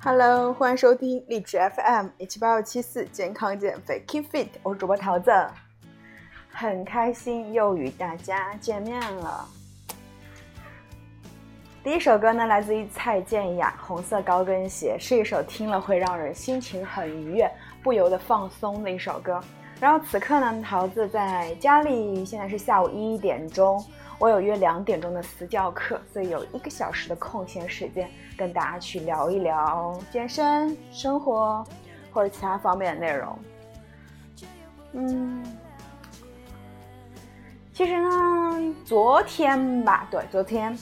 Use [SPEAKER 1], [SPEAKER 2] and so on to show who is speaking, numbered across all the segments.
[SPEAKER 1] Hello，欢迎收听荔枝 FM 一七八二七四健康减肥 Keep Fit，我是主播桃子，很开心又与大家见面了。第一首歌呢，来自于蔡健雅，《红色高跟鞋》，是一首听了会让人心情很愉悦、不由得放松的一首歌。然后此刻呢，桃子在家里，现在是下午一点钟，我有约两点钟的私教课，所以有一个小时的空闲时间，跟大家去聊一聊健身、生活或者其他方面的内容。嗯，其实呢，昨天吧，对，昨天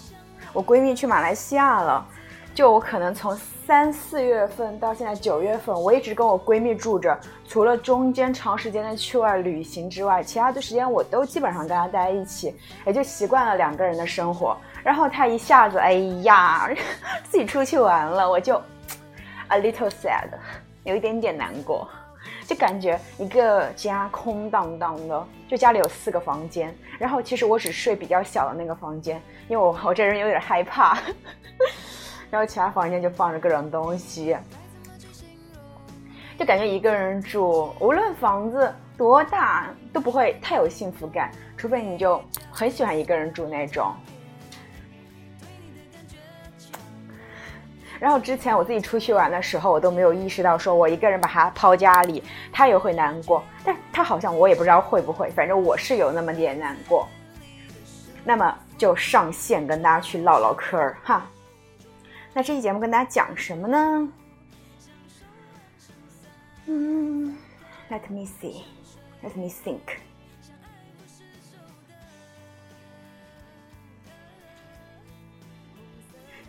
[SPEAKER 1] 我闺蜜去马来西亚了。就我可能从三四月份到现在九月份，我一直跟我闺蜜住着，除了中间长时间的去外旅行之外，其他的时间我都基本上跟她待在一起，也就习惯了两个人的生活。然后她一下子，哎呀，自己出去玩了，我就 a little sad，有一点点难过，就感觉一个家空荡荡的，就家里有四个房间，然后其实我只睡比较小的那个房间，因为我我这人有点害怕。然后其他房间就放着各种东西，就感觉一个人住，无论房子多大都不会太有幸福感，除非你就很喜欢一个人住那种。然后之前我自己出去玩的时候，我都没有意识到，说我一个人把他抛家里，他也会难过。但他好像我也不知道会不会，反正我是有那么点难过。那么就上线跟大家去唠唠嗑儿哈。那这期节目跟大家讲什么呢？嗯，Let me see，Let me think。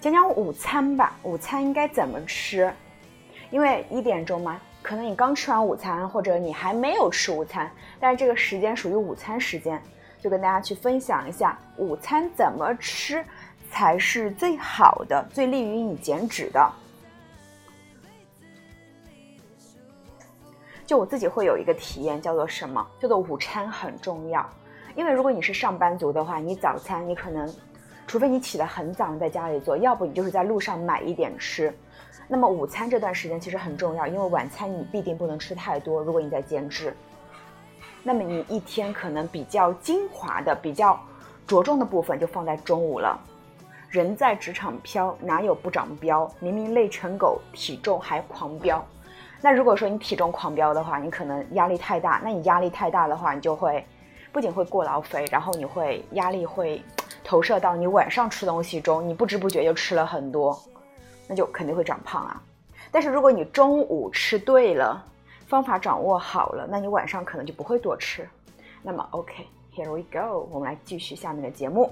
[SPEAKER 1] 讲讲午餐吧，午餐应该怎么吃？因为一点钟嘛，可能你刚吃完午餐，或者你还没有吃午餐，但是这个时间属于午餐时间，就跟大家去分享一下午餐怎么吃。才是最好的，最利于你减脂的。就我自己会有一个体验，叫做什么？叫做午餐很重要。因为如果你是上班族的话，你早餐你可能，除非你起得很早在家里做，要不你就是在路上买一点吃。那么午餐这段时间其实很重要，因为晚餐你必定不能吃太多。如果你在减脂，那么你一天可能比较精华的、比较着重的部分就放在中午了。人在职场飘，哪有不长膘？明明累成狗，体重还狂飙。那如果说你体重狂飙的话，你可能压力太大。那你压力太大的话，你就会不仅会过劳肥，然后你会压力会投射到你晚上吃东西中，你不知不觉就吃了很多，那就肯定会长胖啊。但是如果你中午吃对了，方法掌握好了，那你晚上可能就不会多吃。那么，OK，Here we go，我们来继续下面的节目。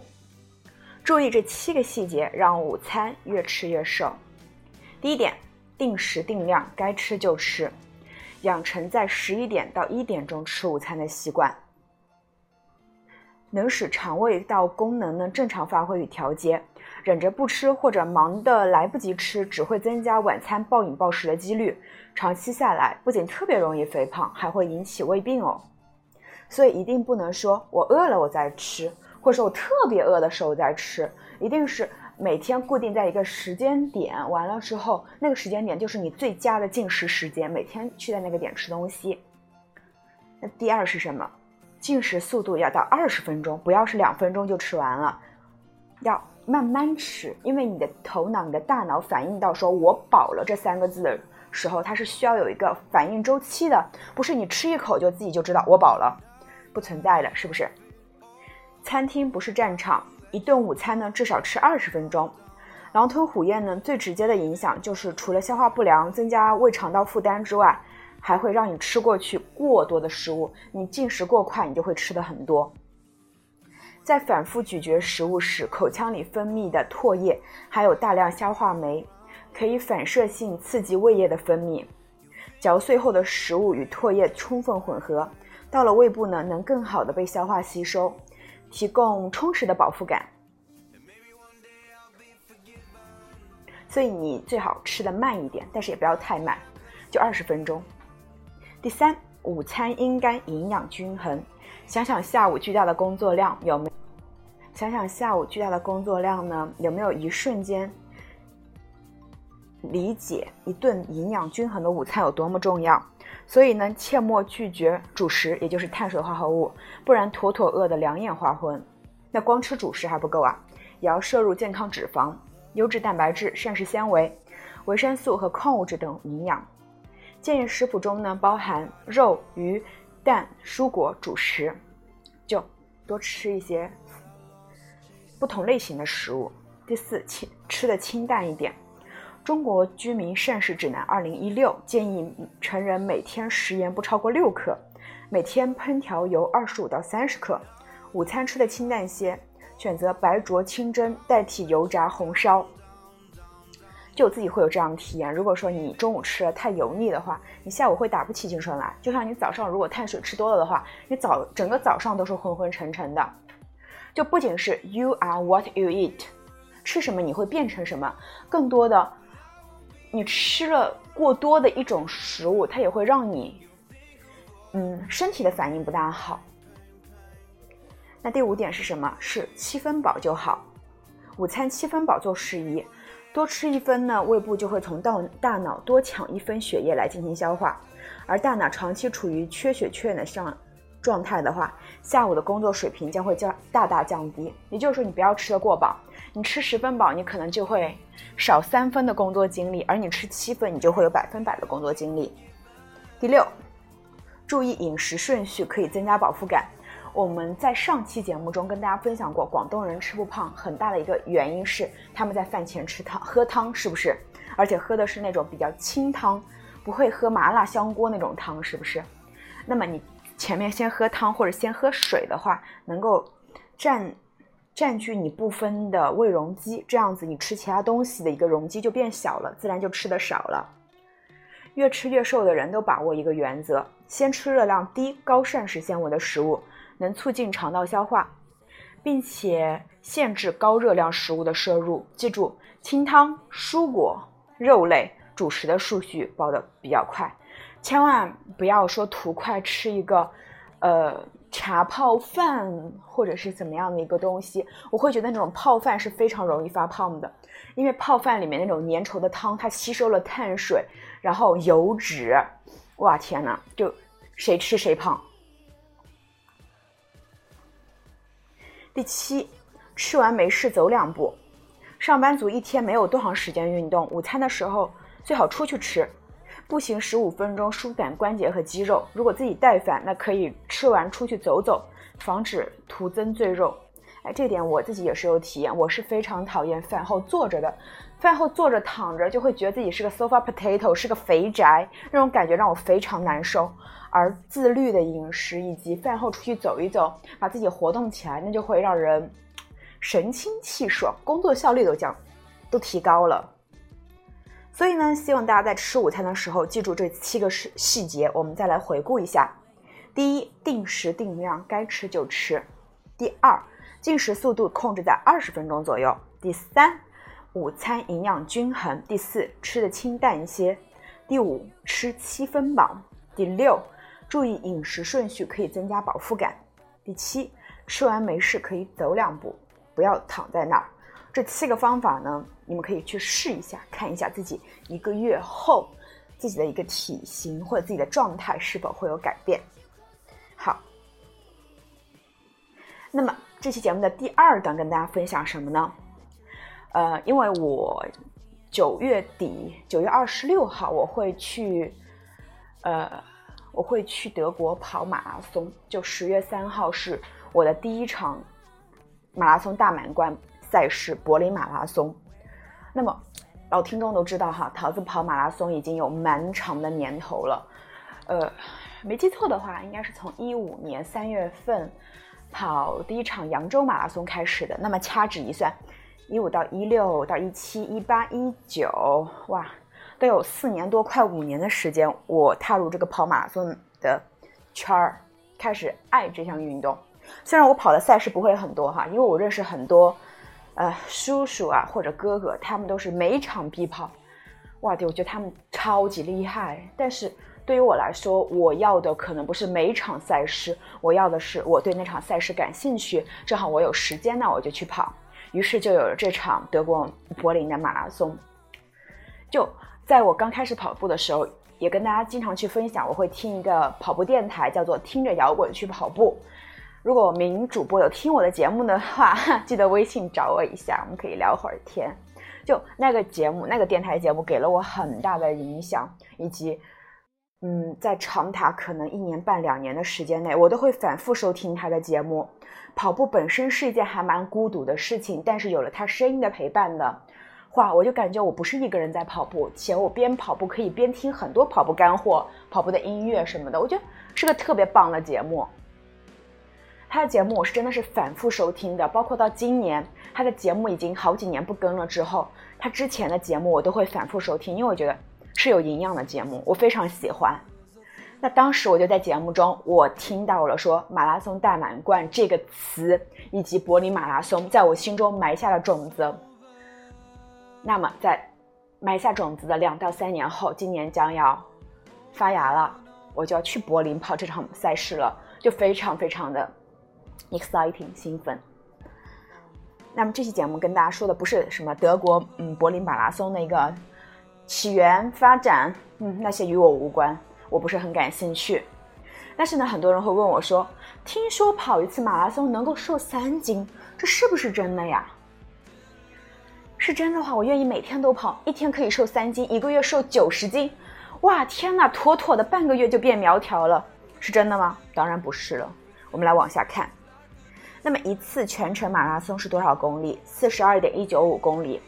[SPEAKER 1] 注意这七个细节，让午餐越吃越瘦。第一点，定时定量，该吃就吃，养成在十一点到一点钟吃午餐的习惯，能使肠胃道功能呢正常发挥与调节。忍着不吃或者忙得来不及吃，只会增加晚餐暴饮暴食的几率。长期下来，不仅特别容易肥胖，还会引起胃病哦。所以一定不能说我饿了我再吃。或者说我特别饿的时候再吃，一定是每天固定在一个时间点，完了之后那个时间点就是你最佳的进食时间，每天去在那个点吃东西。那第二是什么？进食速度要到二十分钟，不要是两分钟就吃完了，要慢慢吃，因为你的头脑、你的大脑反应到说我饱了这三个字的时候，它是需要有一个反应周期的，不是你吃一口就自己就知道我饱了，不存在的，是不是？餐厅不是战场，一顿午餐呢至少吃二十分钟。狼吞虎咽呢，最直接的影响就是除了消化不良、增加胃肠道负担之外，还会让你吃过去过多的食物。你进食过快，你就会吃的很多。在反复咀嚼食物时，口腔里分泌的唾液还有大量消化酶，可以反射性刺激胃液的分泌。嚼碎后的食物与唾液充分混合，到了胃部呢，能更好的被消化吸收。提供充实的饱腹感，所以你最好吃的慢一点，但是也不要太慢，就二十分钟。第三，午餐应该营养均衡。想想下午巨大的工作量有没？想想下午巨大的工作量呢，有没有一瞬间理解一顿营养均衡的午餐有多么重要。所以呢，切莫拒绝主食，也就是碳水化合物，不然妥妥饿得两眼花昏。那光吃主食还不够啊，也要摄入健康脂肪、优质蛋白质、膳食纤维、维生素和矿物质等营养。建议食谱中呢，包含肉、鱼、蛋、蔬果、主食，就多吃一些不同类型的食物。第四，清吃的清淡一点。中国居民膳食指南二零一六建议成人每天食盐不超过六克，每天烹调油二十五到三十克，午餐吃的清淡些，选择白灼清蒸代替油炸红烧。就我自己会有这样的体验，如果说你中午吃的太油腻的话，你下午会打不起精神来。就像你早上如果碳水吃多了的话，你早整个早上都是昏昏沉沉的。就不仅是 you are what you eat，吃什么你会变成什么，更多的。你吃了过多的一种食物，它也会让你，嗯，身体的反应不大好。那第五点是什么？是七分饱就好，午餐七分饱就适宜，多吃一分呢，胃部就会从到大脑多抢一分血液来进行消化，而大脑长期处于缺血缺氧的上状态的话，下午的工作水平将会降大大降低。也就是说，你不要吃的过饱。你吃十分饱，你可能就会少三分的工作精力；而你吃七分，你就会有百分百的工作精力。第六，注意饮食顺序可以增加饱腹感。我们在上期节目中跟大家分享过，广东人吃不胖很大的一个原因是他们在饭前吃汤喝汤，是不是？而且喝的是那种比较清汤，不会喝麻辣香锅那种汤，是不是？那么你前面先喝汤或者先喝水的话，能够占。占据你部分的胃容积，这样子你吃其他东西的一个容积就变小了，自然就吃的少了。越吃越瘦的人都把握一个原则：先吃热量低、高膳食纤维的食物，能促进肠道消化，并且限制高热量食物的摄入。记住，清汤、蔬果、肉类、主食的顺序报的比较快，千万不要说图快吃一个，呃。茶泡饭或者是怎么样的一个东西，我会觉得那种泡饭是非常容易发胖的，因为泡饭里面那种粘稠的汤，它吸收了碳水，然后油脂，哇天哪，就谁吃谁胖。第七，吃完没事走两步。上班族一天没有多长时间运动，午餐的时候最好出去吃。步行十五分钟，舒展关节和肌肉。如果自己带饭，那可以吃完出去走走，防止徒增赘肉。哎，这点我自己也是有体验。我是非常讨厌饭后坐着的，饭后坐着躺着就会觉得自己是个 sofa potato，是个肥宅，那种感觉让我非常难受。而自律的饮食以及饭后出去走一走，把自己活动起来，那就会让人神清气爽，工作效率都降，都提高了。所以呢，希望大家在吃午餐的时候记住这七个细细节。我们再来回顾一下：第一，定时定量，该吃就吃；第二，进食速度控制在二十分钟左右；第三，午餐营养均衡；第四，吃的清淡一些；第五，吃七分饱；第六，注意饮食顺序可以增加饱腹感；第七，吃完没事可以走两步，不要躺在那儿。这七个方法呢？你们可以去试一下，看一下自己一个月后自己的一个体型或者自己的状态是否会有改变。好，那么这期节目的第二段跟大家分享什么呢？呃，因为我九月底九月二十六号我会去，呃，我会去德国跑马拉松，就十月三号是我的第一场马拉松大满贯赛事——柏林马拉松。那么，老听众都知道哈，桃子跑马拉松已经有蛮长的年头了，呃，没记错的话，应该是从一五年三月份跑第一场扬州马拉松开始的。那么掐指一算，一五到一六到一七一八一九，哇，都有四年多，快五年的时间，我踏入这个跑马拉松的圈儿，开始爱这项运动。虽然我跑的赛事不会很多哈，因为我认识很多。呃，叔叔啊，或者哥哥，他们都是每场必跑，哇，对，我觉得他们超级厉害。但是对于我来说，我要的可能不是每场赛事，我要的是我对那场赛事感兴趣，正好我有时间，那我就去跑。于是就有了这场德国柏林的马拉松。就在我刚开始跑步的时候，也跟大家经常去分享，我会听一个跑步电台，叫做“听着摇滚去跑步”。如果名主播有听我的节目的话，记得微信找我一下，我们可以聊会儿天。就那个节目，那个电台节目给了我很大的影响，以及，嗯，在长达可能一年半两年的时间内，我都会反复收听他的节目。跑步本身是一件还蛮孤独的事情，但是有了他声音的陪伴的话，我就感觉我不是一个人在跑步，且我边跑步可以边听很多跑步干货、跑步的音乐什么的，我觉得是个特别棒的节目。他的节目我是真的是反复收听的，包括到今年他的节目已经好几年不更了之后，他之前的节目我都会反复收听，因为我觉得是有营养的节目，我非常喜欢。那当时我就在节目中，我听到了说“马拉松大满贯”这个词，以及柏林马拉松在我心中埋下了种子。那么在埋下种子的两到三年后，今年将要发芽了，我就要去柏林跑这场赛事了，就非常非常的。Exciting 兴奋。那么这期节目跟大家说的不是什么德国嗯柏林马拉松的一个起源发展，嗯那些与我无关，我不是很感兴趣。但是呢，很多人会问我说，听说跑一次马拉松能够瘦三斤，这是不是真的呀？是真的话，我愿意每天都跑，一天可以瘦三斤，一个月瘦九十斤，哇天呐，妥妥的半个月就变苗条了，是真的吗？当然不是了。我们来往下看。那么一次全程马拉松是多少公里？四十二点一九五公里。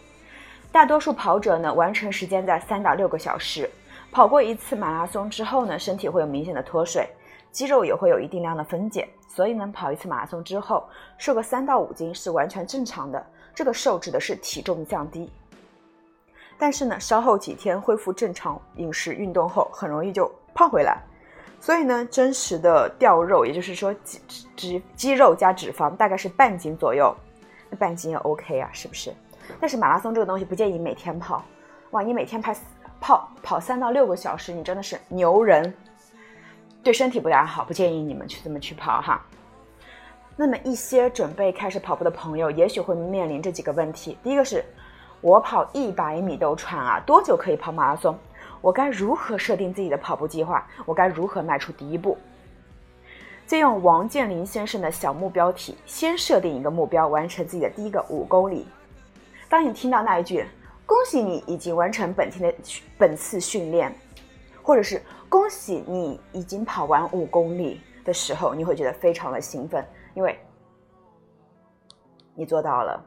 [SPEAKER 1] 大多数跑者呢，完成时间在三到六个小时。跑过一次马拉松之后呢，身体会有明显的脱水，肌肉也会有一定量的分解。所以呢，跑一次马拉松之后，瘦个三到五斤是完全正常的。这个瘦指的是体重降低。但是呢，稍后几天恢复正常饮食、运动后，很容易就胖回来。所以呢，真实的掉肉，也就是说肌脂肌肉加脂肪大概是半斤左右，那半斤也 OK 啊，是不是？但是马拉松这个东西不建议每天跑，哇，你每天跑跑跑三到六个小时，你真的是牛人，对身体不大好，不建议你们去这么去跑哈。那么一些准备开始跑步的朋友，也许会面临这几个问题：第一个是，我跑一百米都喘啊，多久可以跑马拉松？我该如何设定自己的跑步计划？我该如何迈出第一步？借用王健林先生的小目标题，先设定一个目标，完成自己的第一个五公里。当你听到那一句“恭喜你已经完成本天的本次训练”，或者是“恭喜你已经跑完五公里”的时候，你会觉得非常的兴奋，因为你做到了。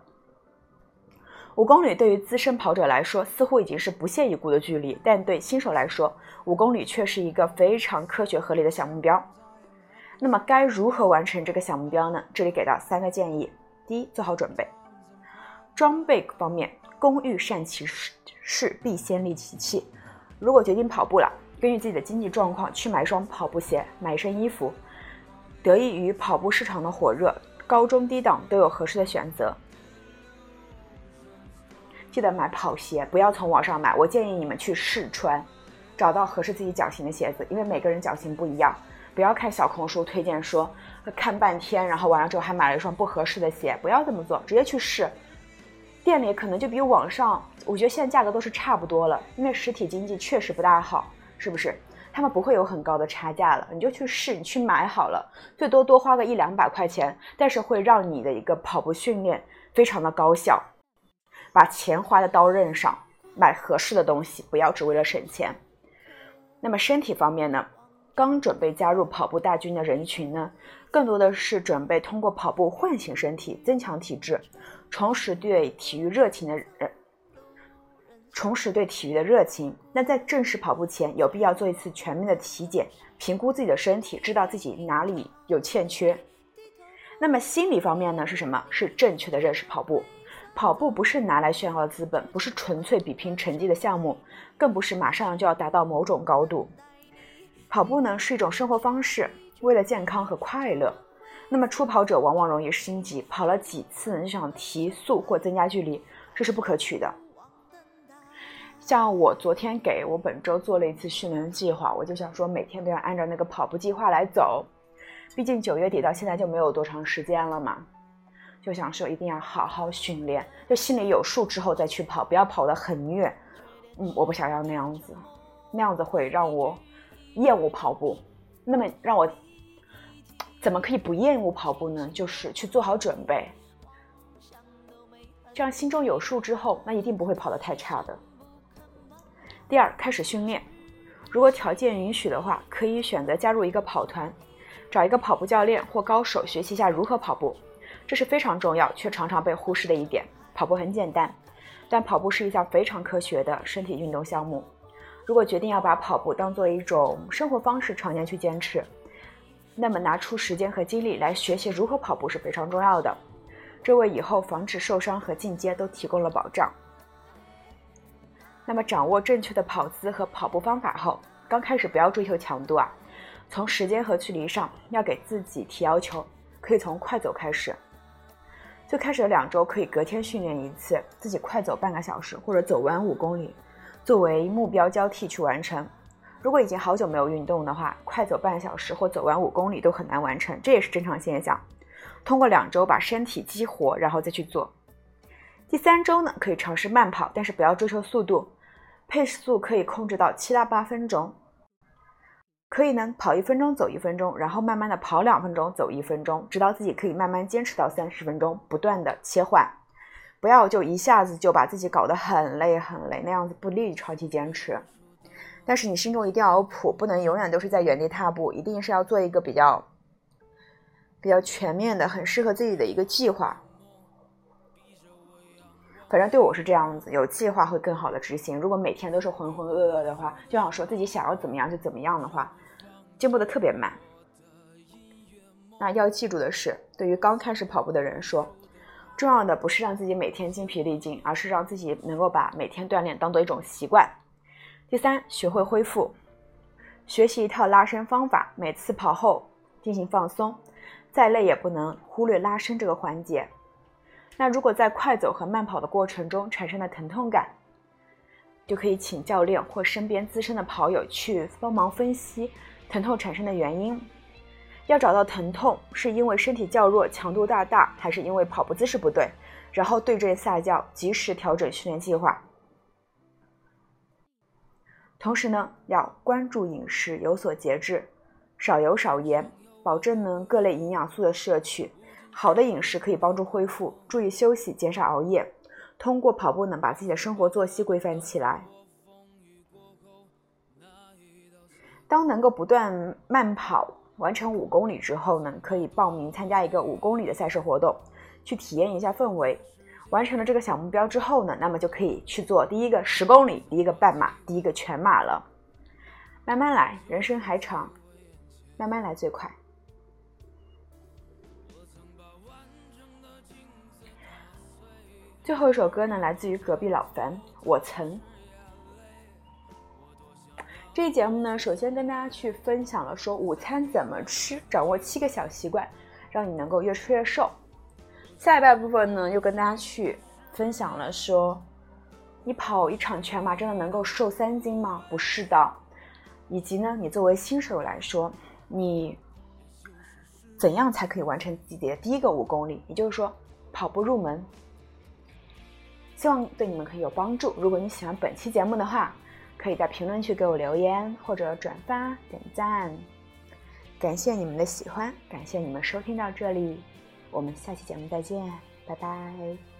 [SPEAKER 1] 五公里对于资深跑者来说似乎已经是不屑一顾的距离，但对新手来说，五公里却是一个非常科学合理的小目标。那么该如何完成这个小目标呢？这里给到三个建议：第一，做好准备。装备方面，工欲善其事，事必先利其器。如果决定跑步了，根据自己的经济状况去买双跑步鞋、买一身衣服。得益于跑步市场的火热，高中低档都有合适的选择。记得买跑鞋，不要从网上买。我建议你们去试穿，找到合适自己脚型的鞋子，因为每个人脚型不一样。不要看小红书推荐说，看半天，然后完了之后还买了一双不合适的鞋，不要这么做，直接去试。店里可能就比网上，我觉得现在价格都是差不多了，因为实体经济确实不大好，是不是？他们不会有很高的差价了，你就去试，你去买好了，最多多花个一两百块钱，但是会让你的一个跑步训练非常的高效。把钱花在刀刃上，买合适的东西，不要只为了省钱。那么身体方面呢？刚准备加入跑步大军的人群呢，更多的是准备通过跑步唤醒身体，增强体质，重拾对体育热情的人，重拾对体育的热情。那在正式跑步前，有必要做一次全面的体检，评估自己的身体，知道自己哪里有欠缺。那么心理方面呢？是什么？是正确的认识跑步。跑步不是拿来炫耀的资本，不是纯粹比拼成绩的项目，更不是马上就要达到某种高度。跑步呢是一种生活方式，为了健康和快乐。那么初跑者往往容易心急，跑了几次就想提速或增加距离，这是不可取的。像我昨天给我本周做了一次训练计划，我就想说每天都要按照那个跑步计划来走，毕竟九月底到现在就没有多长时间了嘛。就想说一定要好好训练，就心里有数之后再去跑，不要跑得很虐。嗯，我不想要那样子，那样子会让我厌恶跑步。那么让我怎么可以不厌恶跑步呢？就是去做好准备，这样心中有数之后，那一定不会跑得太差的。第二，开始训练。如果条件允许的话，可以选择加入一个跑团，找一个跑步教练或高手学习一下如何跑步。这是非常重要却常常被忽视的一点。跑步很简单，但跑步是一项非常科学的身体运动项目。如果决定要把跑步当做一种生活方式，常年去坚持，那么拿出时间和精力来学习如何跑步是非常重要的。这为以后防止受伤和进阶都提供了保障。那么掌握正确的跑姿和跑步方法后，刚开始不要追求强度啊，从时间和距离上要给自己提要求，可以从快走开始。最开始的两周可以隔天训练一次，自己快走半个小时或者走完五公里，作为目标交替去完成。如果已经好久没有运动的话，快走半小时或走完五公里都很难完成，这也是正常现象。通过两周把身体激活，然后再去做。第三周呢，可以尝试慢跑，但是不要追求速度。配速可以控制到七到八分钟，可以呢跑一分钟走一分钟，然后慢慢的跑两分钟走一分钟，直到自己可以慢慢坚持到三十分钟，不断的切换，不要就一下子就把自己搞得很累很累，那样子不利于长期坚持。但是你心中一定要有谱，不能永远都是在原地踏步，一定是要做一个比较比较全面的、很适合自己的一个计划。反正对我是这样子，有计划会更好的执行。如果每天都是浑浑噩噩的话，就想说自己想要怎么样就怎么样的话，进步的特别慢。那要记住的是，对于刚开始跑步的人说，重要的不是让自己每天精疲力尽，而是让自己能够把每天锻炼当做一种习惯。第三，学会恢复，学习一套拉伸方法，每次跑后进行放松，再累也不能忽略拉伸这个环节。那如果在快走和慢跑的过程中产生了疼痛感，就可以请教练或身边资深的跑友去帮忙分析疼痛产生的原因。要找到疼痛是因为身体较弱、强度大大，还是因为跑步姿势不对，然后对症下药，及时调整训练计划。同时呢，要关注饮食，有所节制，少油少盐，保证呢各类营养素的摄取。好的饮食可以帮助恢复，注意休息，减少熬夜。通过跑步呢，把自己的生活作息规范起来。当能够不断慢跑完成五公里之后呢，可以报名参加一个五公里的赛事活动，去体验一下氛围。完成了这个小目标之后呢，那么就可以去做第一个十公里、第一个半马、第一个全马了。慢慢来，人生还长，慢慢来最快。最后一首歌呢，来自于隔壁老樊，我曾。这一节目呢，首先跟大家去分享了说午餐怎么吃，掌握七个小习惯，让你能够越吃越瘦。下半部分呢，又跟大家去分享了说，你跑一场全马真的能够瘦三斤吗？不是的。以及呢，你作为新手来说，你怎样才可以完成自己的第一个五公里？也就是说，跑步入门。希望对你们可以有帮助。如果你喜欢本期节目的话，可以在评论区给我留言或者转发点赞。感谢你们的喜欢，感谢你们收听到这里，我们下期节目再见，拜拜。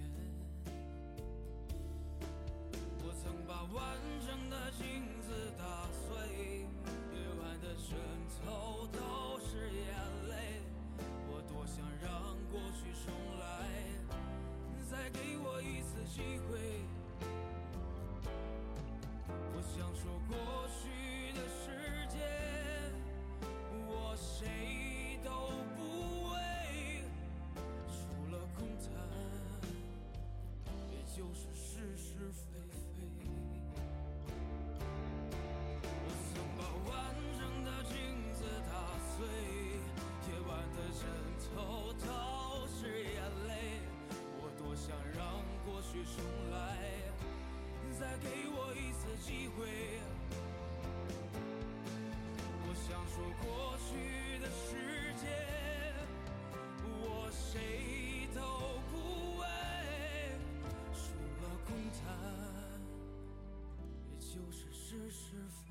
[SPEAKER 1] 曾把完整的镜子打碎夜晚的枕头是否